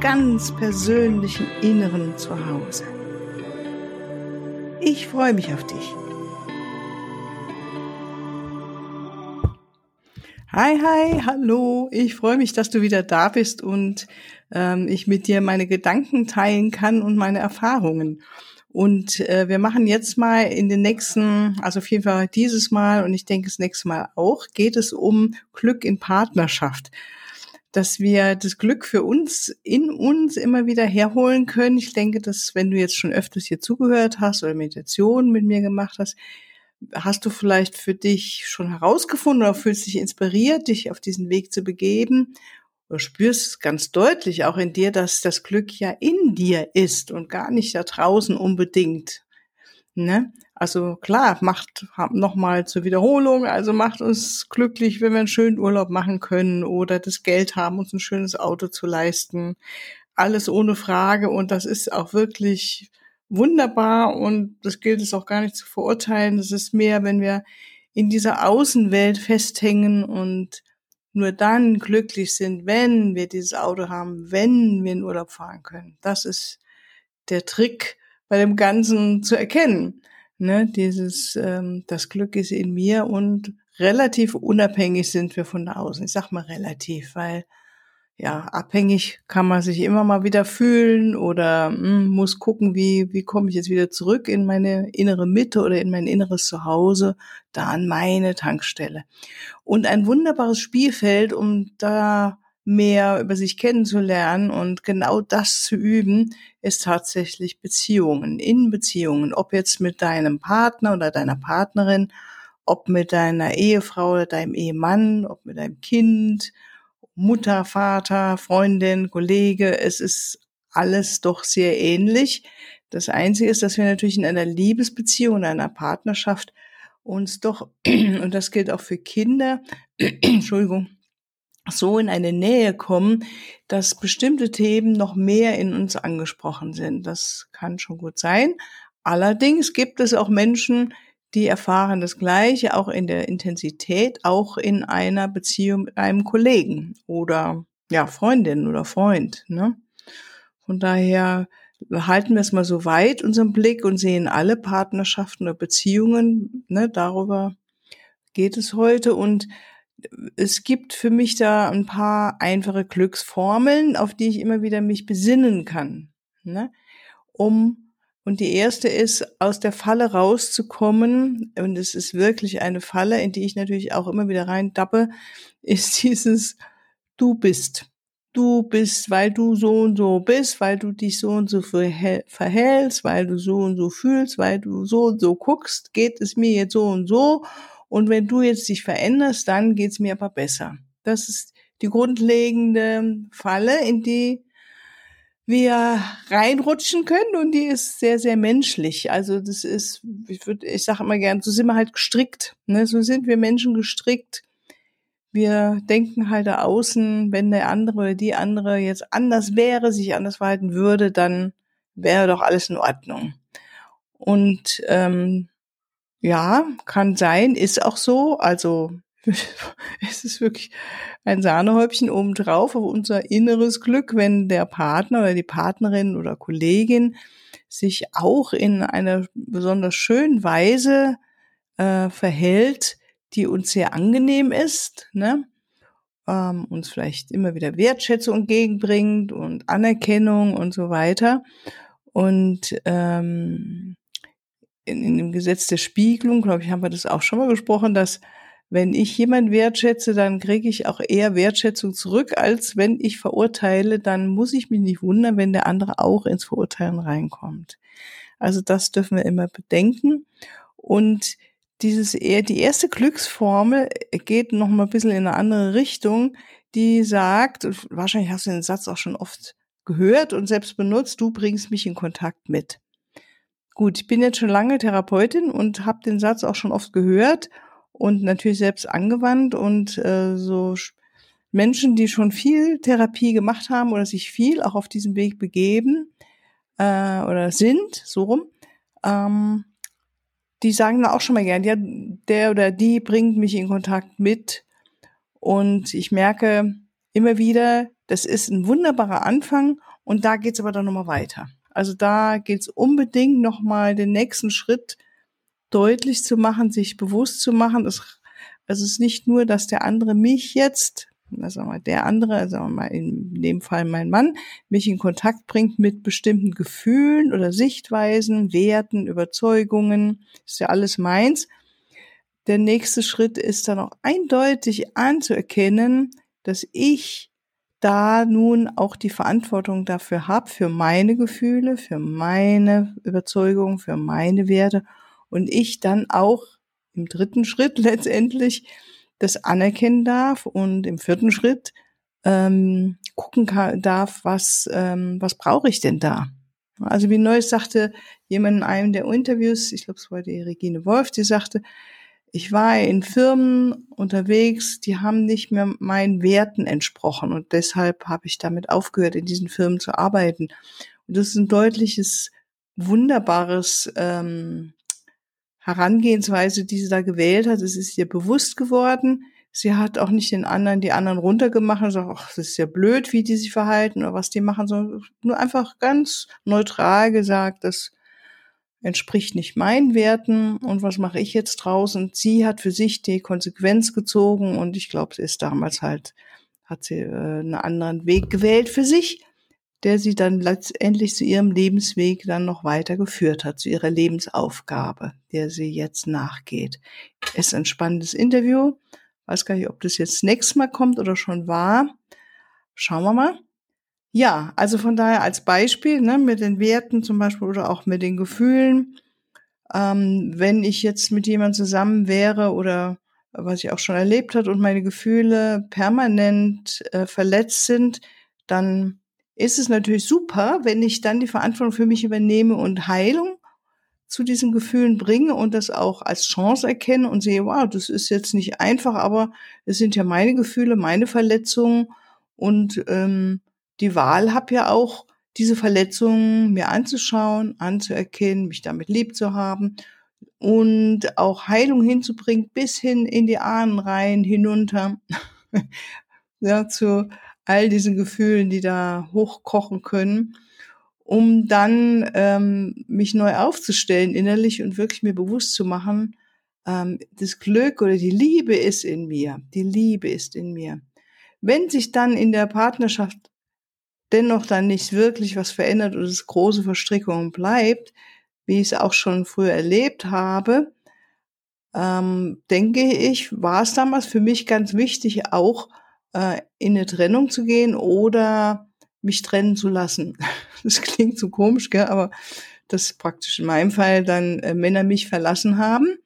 ganz persönlichen Inneren zu Hause. Ich freue mich auf dich. Hi, hi, hallo. Ich freue mich, dass du wieder da bist und ähm, ich mit dir meine Gedanken teilen kann und meine Erfahrungen. Und äh, wir machen jetzt mal in den nächsten, also auf jeden Fall dieses Mal und ich denke das nächste Mal auch, geht es um Glück in Partnerschaft dass wir das Glück für uns in uns immer wieder herholen können. Ich denke, dass wenn du jetzt schon öfters hier zugehört hast oder Meditation mit mir gemacht hast, hast du vielleicht für dich schon herausgefunden oder fühlst dich inspiriert, dich auf diesen Weg zu begeben oder spürst ganz deutlich auch in dir, dass das Glück ja in dir ist und gar nicht da draußen unbedingt. Ne? Also klar, macht nochmal zur Wiederholung, also macht uns glücklich, wenn wir einen schönen Urlaub machen können oder das Geld haben, uns ein schönes Auto zu leisten. Alles ohne Frage und das ist auch wirklich wunderbar und das gilt es auch gar nicht zu verurteilen. Das ist mehr, wenn wir in dieser Außenwelt festhängen und nur dann glücklich sind, wenn wir dieses Auto haben, wenn wir in Urlaub fahren können. Das ist der Trick bei dem Ganzen zu erkennen ne, dieses, ähm, das Glück ist in mir und relativ unabhängig sind wir von außen. Ich sag mal relativ, weil ja, abhängig kann man sich immer mal wieder fühlen oder mh, hm, muss gucken, wie, wie komme ich jetzt wieder zurück in meine innere Mitte oder in mein inneres Zuhause, da an meine Tankstelle. Und ein wunderbares Spielfeld, um da mehr über sich kennenzulernen und genau das zu üben, ist tatsächlich Beziehungen, in Beziehungen, ob jetzt mit deinem Partner oder deiner Partnerin, ob mit deiner Ehefrau oder deinem Ehemann, ob mit deinem Kind, Mutter, Vater, Freundin, Kollege, es ist alles doch sehr ähnlich. Das Einzige ist, dass wir natürlich in einer Liebesbeziehung, in einer Partnerschaft uns doch, und das gilt auch für Kinder, Entschuldigung, so in eine Nähe kommen, dass bestimmte Themen noch mehr in uns angesprochen sind. Das kann schon gut sein. Allerdings gibt es auch Menschen, die erfahren das Gleiche, auch in der Intensität, auch in einer Beziehung mit einem Kollegen oder ja, Freundin oder Freund. Ne? Von daher halten wir es mal so weit, unseren Blick, und sehen alle Partnerschaften oder Beziehungen. Ne? Darüber geht es heute. Und es gibt für mich da ein paar einfache Glücksformeln, auf die ich immer wieder mich besinnen kann, ne? um und die erste ist, aus der Falle rauszukommen, und es ist wirklich eine Falle, in die ich natürlich auch immer wieder rein dappe, ist dieses Du bist. Du bist, weil du so und so bist, weil du dich so und so verhältst, weil du so und so fühlst, weil du so und so guckst, geht es mir jetzt so und so und wenn du jetzt dich veränderst, dann geht's mir aber besser. Das ist die grundlegende Falle, in die wir reinrutschen können und die ist sehr, sehr menschlich. Also das ist, ich würde, ich sage immer gern, so sind wir halt gestrickt. Ne? So sind wir Menschen gestrickt. Wir denken halt da außen, wenn der andere oder die andere jetzt anders wäre, sich anders verhalten würde, dann wäre doch alles in Ordnung. Und ähm, ja, kann sein, ist auch so. Also es ist wirklich ein Sahnehäubchen obendrauf auf unser inneres Glück, wenn der Partner oder die Partnerin oder Kollegin sich auch in einer besonders schönen Weise äh, verhält, die uns sehr angenehm ist, ne? ähm, uns vielleicht immer wieder Wertschätzung entgegenbringt und Anerkennung und so weiter. Und ähm, in, in dem Gesetz der Spiegelung, glaube ich, haben wir das auch schon mal gesprochen, dass wenn ich jemand wertschätze, dann kriege ich auch eher Wertschätzung zurück, als wenn ich verurteile, dann muss ich mich nicht wundern, wenn der andere auch ins Verurteilen reinkommt. Also das dürfen wir immer bedenken. Und dieses eher, die erste Glücksformel geht noch mal ein bisschen in eine andere Richtung, die sagt, wahrscheinlich hast du den Satz auch schon oft gehört und selbst benutzt, du bringst mich in Kontakt mit. Gut, ich bin jetzt schon lange Therapeutin und habe den Satz auch schon oft gehört und natürlich selbst angewandt und äh, so Menschen, die schon viel Therapie gemacht haben oder sich viel auch auf diesem Weg begeben äh, oder sind, so rum, ähm, die sagen da auch schon mal gern, ja, der oder die bringt mich in Kontakt mit und ich merke immer wieder, das ist ein wunderbarer Anfang und da geht's aber dann nochmal weiter. Also da geht's unbedingt nochmal den nächsten Schritt deutlich zu machen, sich bewusst zu machen. Es, also es ist nicht nur, dass der andere mich jetzt, also mal der andere, sagen wir mal in dem Fall mein Mann, mich in Kontakt bringt mit bestimmten Gefühlen oder Sichtweisen, Werten, Überzeugungen, ist ja alles meins. Der nächste Schritt ist dann auch eindeutig anzuerkennen, dass ich da nun auch die Verantwortung dafür habe, für meine Gefühle, für meine Überzeugungen, für meine Werte und ich dann auch im dritten Schritt letztendlich das anerkennen darf und im vierten Schritt ähm, gucken kann, darf, was, ähm, was brauche ich denn da? Also wie Neues sagte jemand in einem der Interviews, ich glaube es war die Regine Wolf, die sagte, ich war in Firmen unterwegs, die haben nicht mehr meinen Werten entsprochen und deshalb habe ich damit aufgehört, in diesen Firmen zu arbeiten. Und das ist ein deutliches, wunderbares ähm, Herangehensweise, die sie da gewählt hat. Es ist ihr bewusst geworden. Sie hat auch nicht den anderen, die anderen runtergemacht und sagt, ach, das ist ja blöd, wie die sich verhalten oder was die machen, sondern nur einfach ganz neutral gesagt, dass entspricht nicht meinen Werten und was mache ich jetzt draußen? sie hat für sich die Konsequenz gezogen und ich glaube, sie ist damals halt, hat sie äh, einen anderen Weg gewählt für sich, der sie dann letztendlich zu ihrem Lebensweg dann noch weiter geführt hat, zu ihrer Lebensaufgabe, der sie jetzt nachgeht. Ist ein spannendes Interview. Weiß gar nicht, ob das jetzt nächstes Mal kommt oder schon war. Schauen wir mal. Ja, also von daher als Beispiel ne, mit den Werten zum Beispiel oder auch mit den Gefühlen. Ähm, wenn ich jetzt mit jemand zusammen wäre oder was ich auch schon erlebt hat und meine Gefühle permanent äh, verletzt sind, dann ist es natürlich super, wenn ich dann die Verantwortung für mich übernehme und Heilung zu diesen Gefühlen bringe und das auch als Chance erkenne und sehe, wow, das ist jetzt nicht einfach, aber es sind ja meine Gefühle, meine Verletzungen und ähm, die Wahl habe ja auch, diese Verletzungen mir anzuschauen, anzuerkennen, mich damit lieb zu haben und auch Heilung hinzubringen bis hin in die Ahnenreihen hinunter, ja, zu all diesen Gefühlen, die da hochkochen können, um dann ähm, mich neu aufzustellen innerlich und wirklich mir bewusst zu machen, ähm, das Glück oder die Liebe ist in mir, die Liebe ist in mir. Wenn sich dann in der Partnerschaft dennoch dann nicht wirklich was verändert oder es große Verstrickungen bleibt, wie ich es auch schon früher erlebt habe, ähm, denke ich, war es damals für mich ganz wichtig, auch äh, in eine Trennung zu gehen oder mich trennen zu lassen. Das klingt so komisch, gell? aber das praktisch in meinem Fall dann äh, Männer mich verlassen haben.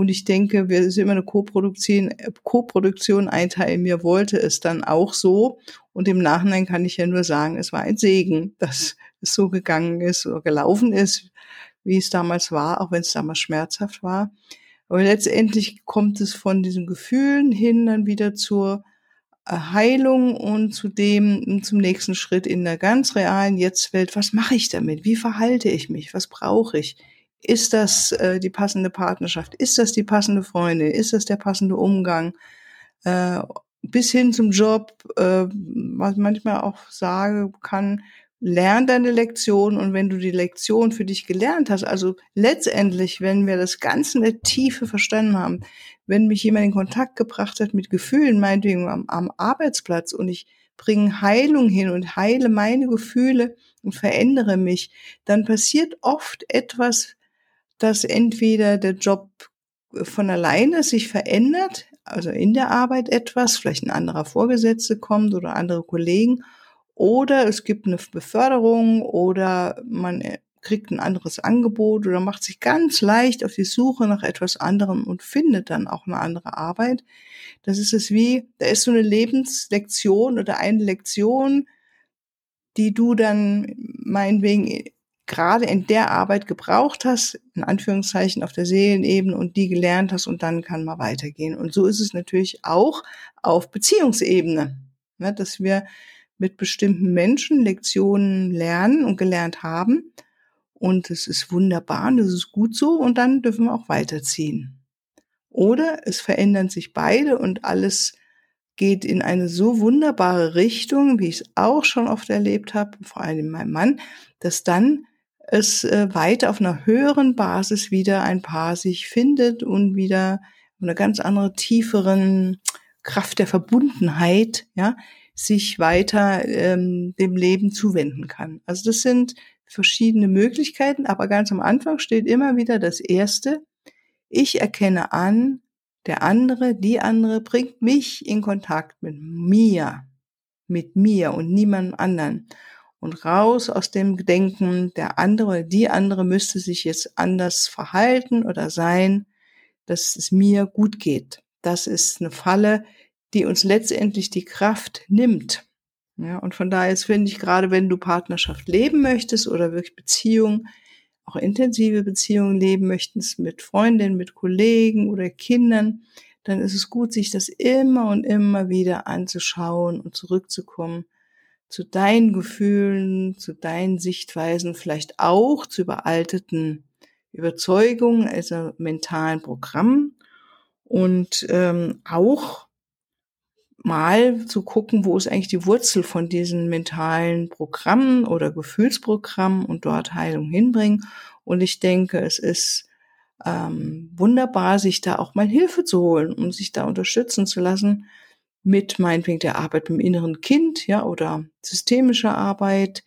Und ich denke, wir sind immer eine Co-Produktion. Ein Teil mir wollte es dann auch so. Und im Nachhinein kann ich ja nur sagen, es war ein Segen, dass es so gegangen ist oder gelaufen ist, wie es damals war, auch wenn es damals schmerzhaft war. Aber letztendlich kommt es von diesen Gefühlen hin dann wieder zur Heilung und zu dem, zum nächsten Schritt in der ganz realen Jetztwelt. Was mache ich damit? Wie verhalte ich mich? Was brauche ich? Ist das äh, die passende Partnerschaft? Ist das die passende Freundin? Ist das der passende Umgang? Äh, bis hin zum Job, äh, was manchmal auch sage kann, lern deine Lektion und wenn du die Lektion für dich gelernt hast, also letztendlich, wenn wir das Ganze in der Tiefe verstanden haben, wenn mich jemand in Kontakt gebracht hat mit Gefühlen, meinetwegen am, am Arbeitsplatz und ich bringe Heilung hin und heile meine Gefühle und verändere mich, dann passiert oft etwas, dass entweder der Job von alleine sich verändert, also in der Arbeit etwas, vielleicht ein anderer Vorgesetzte kommt oder andere Kollegen, oder es gibt eine Beförderung oder man kriegt ein anderes Angebot oder macht sich ganz leicht auf die Suche nach etwas anderem und findet dann auch eine andere Arbeit. Das ist es wie, da ist so eine Lebenslektion oder eine Lektion, die du dann meinetwegen gerade in der Arbeit gebraucht hast, in Anführungszeichen auf der Seelenebene und die gelernt hast und dann kann man weitergehen. Und so ist es natürlich auch auf Beziehungsebene, ne, dass wir mit bestimmten Menschen Lektionen lernen und gelernt haben. Und es ist wunderbar und es ist gut so und dann dürfen wir auch weiterziehen. Oder es verändern sich beide und alles geht in eine so wunderbare Richtung, wie ich es auch schon oft erlebt habe, vor allem mein Mann, dass dann es äh, weiter auf einer höheren Basis wieder ein Paar sich findet und wieder eine ganz andere, tieferen Kraft der Verbundenheit, ja, sich weiter ähm, dem Leben zuwenden kann. Also das sind verschiedene Möglichkeiten, aber ganz am Anfang steht immer wieder das Erste, ich erkenne an, der andere, die andere bringt mich in Kontakt mit mir, mit mir und niemandem anderen und raus aus dem Denken, der andere die andere müsste sich jetzt anders verhalten oder sein, dass es mir gut geht. Das ist eine Falle, die uns letztendlich die Kraft nimmt. Ja, und von daher finde ich gerade, wenn du Partnerschaft leben möchtest oder wirklich Beziehungen, auch intensive Beziehungen leben möchtest mit Freundinnen, mit Kollegen oder Kindern, dann ist es gut, sich das immer und immer wieder anzuschauen und zurückzukommen zu deinen Gefühlen, zu deinen Sichtweisen, vielleicht auch zu überalteten Überzeugungen, also mentalen Programmen und ähm, auch mal zu gucken, wo ist eigentlich die Wurzel von diesen mentalen Programmen oder Gefühlsprogrammen und dort Heilung hinbringen. Und ich denke, es ist ähm, wunderbar, sich da auch mal Hilfe zu holen und sich da unterstützen zu lassen, mit meinetwegen der Arbeit mit dem inneren Kind, ja, oder systemischer Arbeit.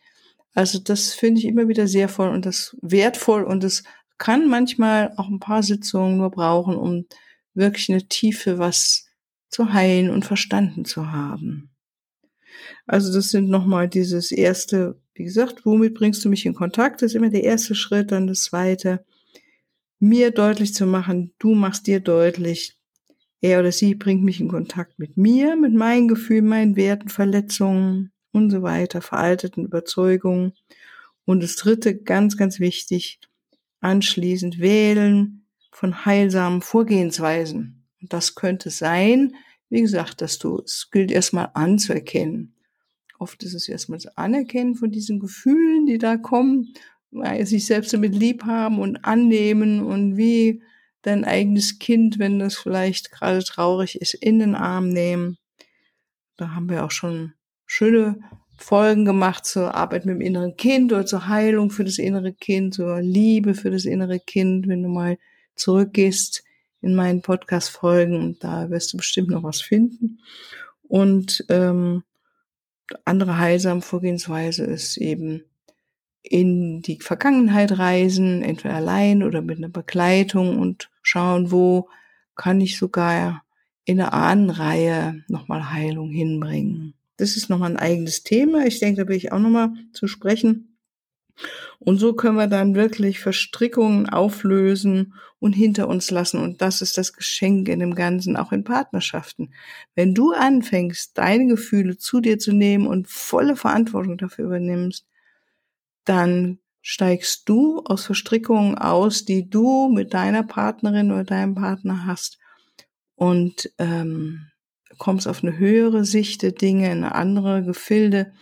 Also das finde ich immer wieder sehr voll und das wertvoll und es kann manchmal auch ein paar Sitzungen nur brauchen, um wirklich eine Tiefe was zu heilen und verstanden zu haben. Also das sind nochmal dieses erste, wie gesagt, womit bringst du mich in Kontakt? Das ist immer der erste Schritt, dann das zweite, mir deutlich zu machen, du machst dir deutlich, er oder sie bringt mich in Kontakt mit mir, mit meinen Gefühlen, meinen Werten, Verletzungen und so weiter, veralteten Überzeugungen. Und das dritte, ganz, ganz wichtig, anschließend wählen von heilsamen Vorgehensweisen. Und das könnte sein, wie gesagt, dass du, es gilt erstmal anzuerkennen. Oft ist es erstmal das Anerkennen von diesen Gefühlen, die da kommen, weil sich selbst damit lieb haben und annehmen und wie dein eigenes Kind, wenn das vielleicht gerade traurig ist, in den Arm nehmen. Da haben wir auch schon schöne Folgen gemacht zur Arbeit mit dem inneren Kind oder zur Heilung für das innere Kind, zur Liebe für das innere Kind, wenn du mal zurückgehst in meinen Podcast-Folgen, da wirst du bestimmt noch was finden. Und ähm, andere heilsame Vorgehensweise ist eben in die Vergangenheit reisen, entweder allein oder mit einer Begleitung und schauen, wo kann ich sogar in einer Ahnenreihe nochmal Heilung hinbringen. Das ist nochmal ein eigenes Thema. Ich denke, da will ich auch nochmal zu sprechen. Und so können wir dann wirklich Verstrickungen auflösen und hinter uns lassen. Und das ist das Geschenk in dem Ganzen, auch in Partnerschaften. Wenn du anfängst, deine Gefühle zu dir zu nehmen und volle Verantwortung dafür übernimmst, dann steigst du aus Verstrickungen aus, die du mit deiner Partnerin oder deinem Partner hast und ähm, kommst auf eine höhere Sicht der Dinge, in eine andere Gefilde,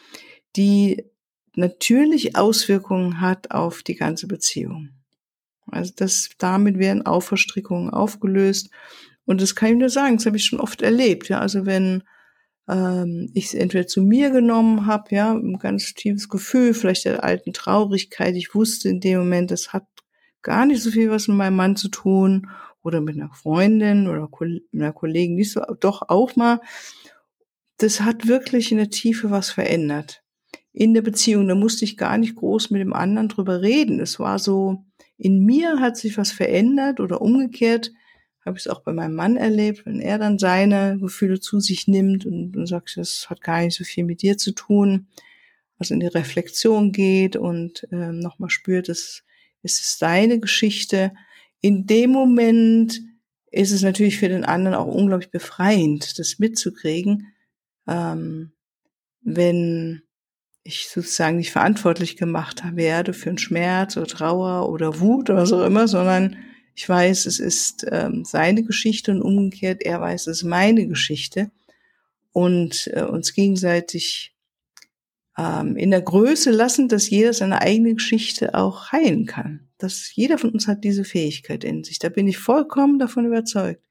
die natürlich Auswirkungen hat auf die ganze Beziehung. Also das, damit werden auch Verstrickungen aufgelöst. Und das kann ich nur sagen, das habe ich schon oft erlebt. Ja, also wenn ähm, ich es entweder zu mir genommen habe, ja, ein ganz tiefes Gefühl, vielleicht der alten Traurigkeit. Ich wusste in dem Moment, das hat gar nicht so viel was mit meinem Mann zu tun oder mit einer Freundin oder mit einer Kollegin, nicht so, doch auch mal. Das hat wirklich in der Tiefe was verändert. In der Beziehung, da musste ich gar nicht groß mit dem anderen drüber reden. Es war so, in mir hat sich was verändert oder umgekehrt habe ich es auch bei meinem Mann erlebt, wenn er dann seine Gefühle zu sich nimmt und, und sagt, das hat gar nicht so viel mit dir zu tun, also in die Reflexion geht und ähm, nochmal spürt, es ist deine Geschichte. In dem Moment ist es natürlich für den anderen auch unglaublich befreiend, das mitzukriegen, ähm, wenn ich sozusagen nicht verantwortlich gemacht werde für einen Schmerz oder Trauer oder Wut oder so immer, sondern ich weiß, es ist ähm, seine Geschichte und umgekehrt, er weiß, es ist meine Geschichte und äh, uns gegenseitig ähm, in der Größe lassen, dass jeder seine eigene Geschichte auch heilen kann. Dass jeder von uns hat diese Fähigkeit in sich. Da bin ich vollkommen davon überzeugt.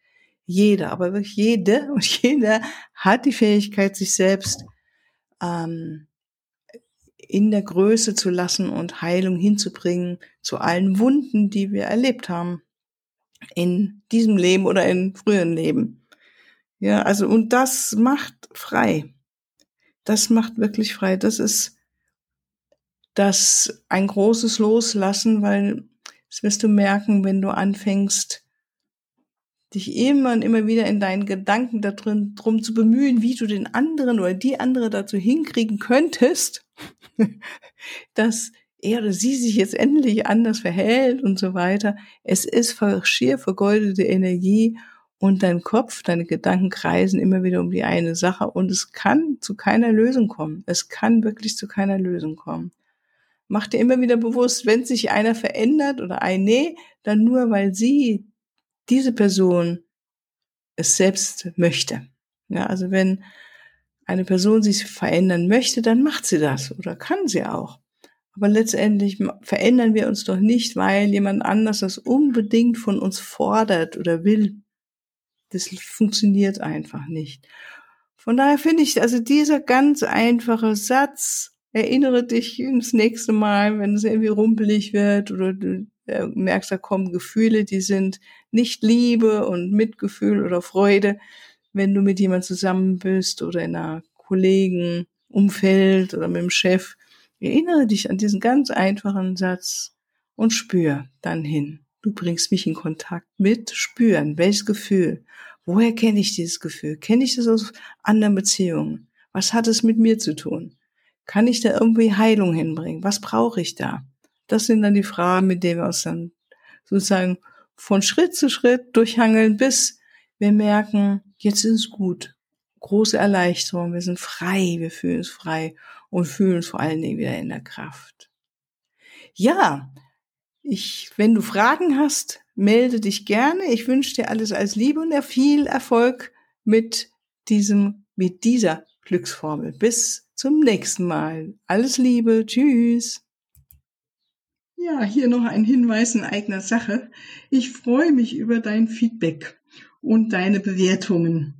Jeder, aber wirklich jede und jeder hat die Fähigkeit, sich selbst ähm, in der Größe zu lassen und Heilung hinzubringen zu allen Wunden, die wir erlebt haben in diesem Leben oder in früheren Leben. Ja, also und das macht frei. Das macht wirklich frei. Das ist das ein großes Loslassen, weil das wirst du merken, wenn du anfängst, dich immer und immer wieder in deinen Gedanken darin, drum zu bemühen, wie du den anderen oder die andere dazu hinkriegen könntest, dass er sie sich jetzt endlich anders verhält und so weiter. Es ist schier vergeudete Energie und dein Kopf, deine Gedanken kreisen immer wieder um die eine Sache und es kann zu keiner Lösung kommen. Es kann wirklich zu keiner Lösung kommen. Mach dir immer wieder bewusst, wenn sich einer verändert oder ein Nee, dann nur, weil sie, diese Person, es selbst möchte. Ja, also wenn eine Person sich verändern möchte, dann macht sie das oder kann sie auch. Aber letztendlich verändern wir uns doch nicht, weil jemand anders das unbedingt von uns fordert oder will. Das funktioniert einfach nicht. Von daher finde ich, also dieser ganz einfache Satz, erinnere dich ins nächste Mal, wenn es irgendwie rumpelig wird oder du äh, merkst, da kommen Gefühle, die sind nicht Liebe und Mitgefühl oder Freude, wenn du mit jemand zusammen bist oder in einer Kollegenumfeld oder mit dem Chef, erinnere dich an diesen ganz einfachen Satz und spür dann hin. Du bringst mich in Kontakt mit Spüren. Welches Gefühl? Woher kenne ich dieses Gefühl? Kenne ich das aus anderen Beziehungen? Was hat es mit mir zu tun? Kann ich da irgendwie Heilung hinbringen? Was brauche ich da? Das sind dann die Fragen, mit denen wir uns dann sozusagen von Schritt zu Schritt durchhangeln, bis wir merken, jetzt ist es gut. Große Erleichterung, wir sind frei, wir fühlen uns frei und fühlen uns vor allen Dingen wieder in der Kraft. Ja, ich, wenn du Fragen hast, melde dich gerne. Ich wünsche dir alles als Liebe und viel Erfolg mit diesem, mit dieser Glücksformel. Bis zum nächsten Mal. Alles Liebe. Tschüss. Ja, hier noch ein Hinweis in eigener Sache. Ich freue mich über dein Feedback und deine Bewertungen